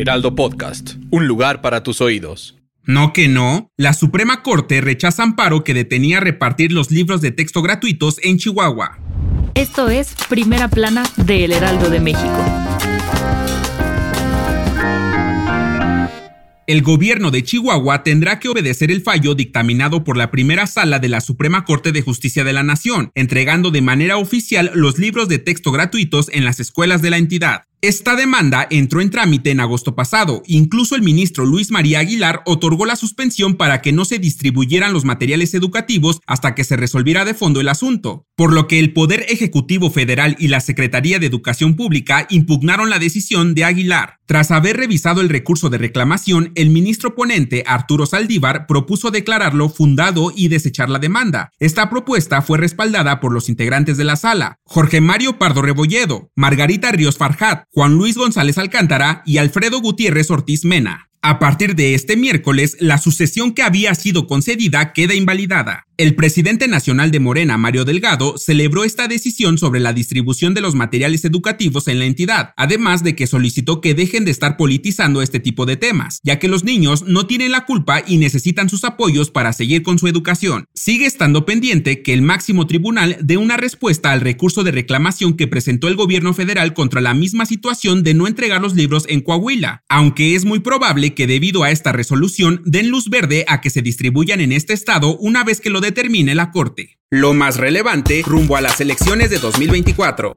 Heraldo Podcast, un lugar para tus oídos. No que no, la Suprema Corte rechaza amparo que detenía repartir los libros de texto gratuitos en Chihuahua. Esto es Primera Plana de El Heraldo de México. El gobierno de Chihuahua tendrá que obedecer el fallo dictaminado por la primera sala de la Suprema Corte de Justicia de la Nación, entregando de manera oficial los libros de texto gratuitos en las escuelas de la entidad. Esta demanda entró en trámite en agosto pasado. Incluso el ministro Luis María Aguilar otorgó la suspensión para que no se distribuyeran los materiales educativos hasta que se resolviera de fondo el asunto, por lo que el Poder Ejecutivo Federal y la Secretaría de Educación Pública impugnaron la decisión de Aguilar. Tras haber revisado el recurso de reclamación, el ministro ponente Arturo Saldívar propuso declararlo fundado y desechar la demanda. Esta propuesta fue respaldada por los integrantes de la sala, Jorge Mario Pardo Rebolledo, Margarita Ríos Farjat, Juan Luis González Alcántara y Alfredo Gutiérrez Ortiz Mena. A partir de este miércoles, la sucesión que había sido concedida queda invalidada. El presidente nacional de Morena, Mario Delgado, celebró esta decisión sobre la distribución de los materiales educativos en la entidad, además de que solicitó que dejen de estar politizando este tipo de temas, ya que los niños no tienen la culpa y necesitan sus apoyos para seguir con su educación. Sigue estando pendiente que el máximo tribunal dé una respuesta al recurso de reclamación que presentó el gobierno federal contra la misma situación de no entregar los libros en Coahuila, aunque es muy probable que debido a esta resolución den luz verde a que se distribuyan en este estado una vez que lo termine la Corte. Lo más relevante rumbo a las elecciones de 2024.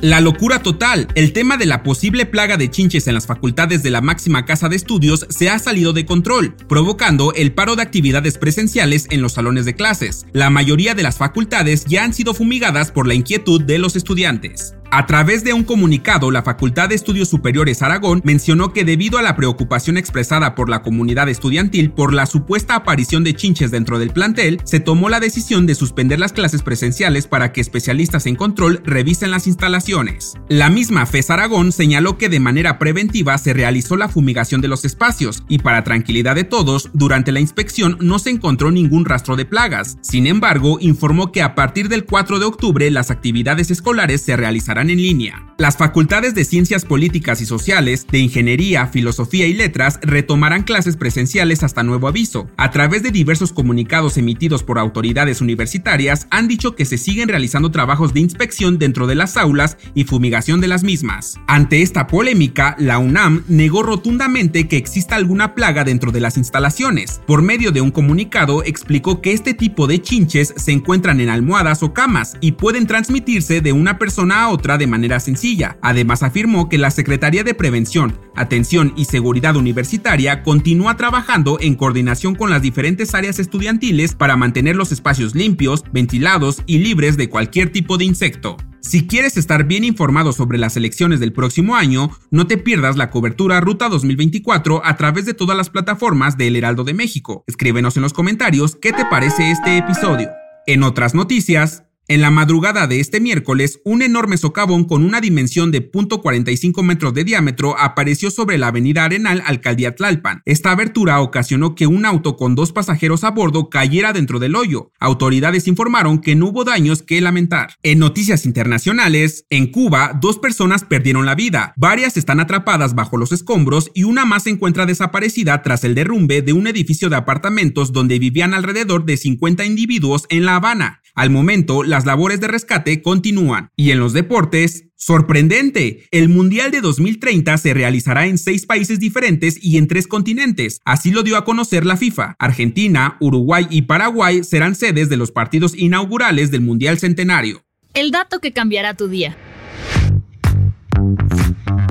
La locura total. El tema de la posible plaga de chinches en las facultades de la máxima casa de estudios se ha salido de control, provocando el paro de actividades presenciales en los salones de clases. La mayoría de las facultades ya han sido fumigadas por la inquietud de los estudiantes. A través de un comunicado, la Facultad de Estudios Superiores Aragón mencionó que debido a la preocupación expresada por la comunidad estudiantil por la supuesta aparición de chinches dentro del plantel, se tomó la decisión de suspender las clases presenciales para que especialistas en control revisen las instalaciones. La misma FES Aragón señaló que de manera preventiva se realizó la fumigación de los espacios y para tranquilidad de todos, durante la inspección no se encontró ningún rastro de plagas. Sin embargo, informó que a partir del 4 de octubre las actividades escolares se realizarán en línea. Las facultades de Ciencias Políticas y Sociales, de Ingeniería, Filosofía y Letras retomarán clases presenciales hasta nuevo aviso. A través de diversos comunicados emitidos por autoridades universitarias, han dicho que se siguen realizando trabajos de inspección dentro de las aulas y fumigación de las mismas. Ante esta polémica, la UNAM negó rotundamente que exista alguna plaga dentro de las instalaciones. Por medio de un comunicado, explicó que este tipo de chinches se encuentran en almohadas o camas y pueden transmitirse de una persona a otra de manera sencilla. Además afirmó que la Secretaría de Prevención, Atención y Seguridad Universitaria continúa trabajando en coordinación con las diferentes áreas estudiantiles para mantener los espacios limpios, ventilados y libres de cualquier tipo de insecto. Si quieres estar bien informado sobre las elecciones del próximo año, no te pierdas la cobertura Ruta 2024 a través de todas las plataformas de El Heraldo de México. Escríbenos en los comentarios qué te parece este episodio. En otras noticias, en la madrugada de este miércoles, un enorme socavón con una dimensión de .45 metros de diámetro apareció sobre la avenida Arenal, alcaldía Tlalpan. Esta abertura ocasionó que un auto con dos pasajeros a bordo cayera dentro del hoyo. Autoridades informaron que no hubo daños que lamentar. En noticias internacionales, en Cuba, dos personas perdieron la vida, varias están atrapadas bajo los escombros y una más se encuentra desaparecida tras el derrumbe de un edificio de apartamentos donde vivían alrededor de 50 individuos en La Habana. Al momento, las labores de rescate continúan. Y en los deportes, Sorprendente, el Mundial de 2030 se realizará en seis países diferentes y en tres continentes, así lo dio a conocer la FIFA. Argentina, Uruguay y Paraguay serán sedes de los partidos inaugurales del Mundial Centenario. El dato que cambiará tu día.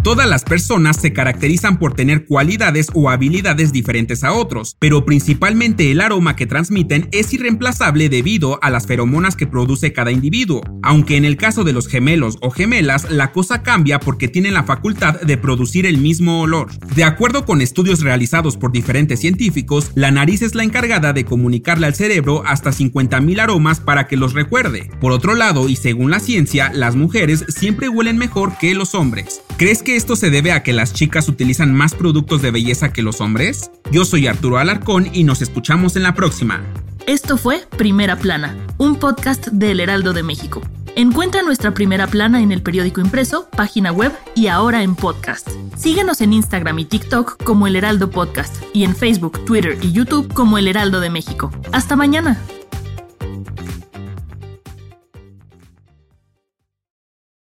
Todas las personas se caracterizan por tener cualidades o habilidades diferentes a otros, pero principalmente el aroma que transmiten es irreemplazable debido a las feromonas que produce cada individuo, aunque en el caso de los gemelos o gemelas la cosa cambia porque tienen la facultad de producir el mismo olor. De acuerdo con estudios realizados por diferentes científicos, la nariz es la encargada de comunicarle al cerebro hasta 50.000 aromas para que los recuerde. Por otro lado, y según la ciencia, las mujeres siempre huelen mejor que los hombres. ¿Crees que esto se debe a que las chicas utilizan más productos de belleza que los hombres? Yo soy Arturo Alarcón y nos escuchamos en la próxima. Esto fue Primera Plana, un podcast del Heraldo de México. Encuentra nuestra primera plana en el periódico impreso, página web y ahora en podcast. Síguenos en Instagram y TikTok como El Heraldo Podcast y en Facebook, Twitter y YouTube como El Heraldo de México. Hasta mañana.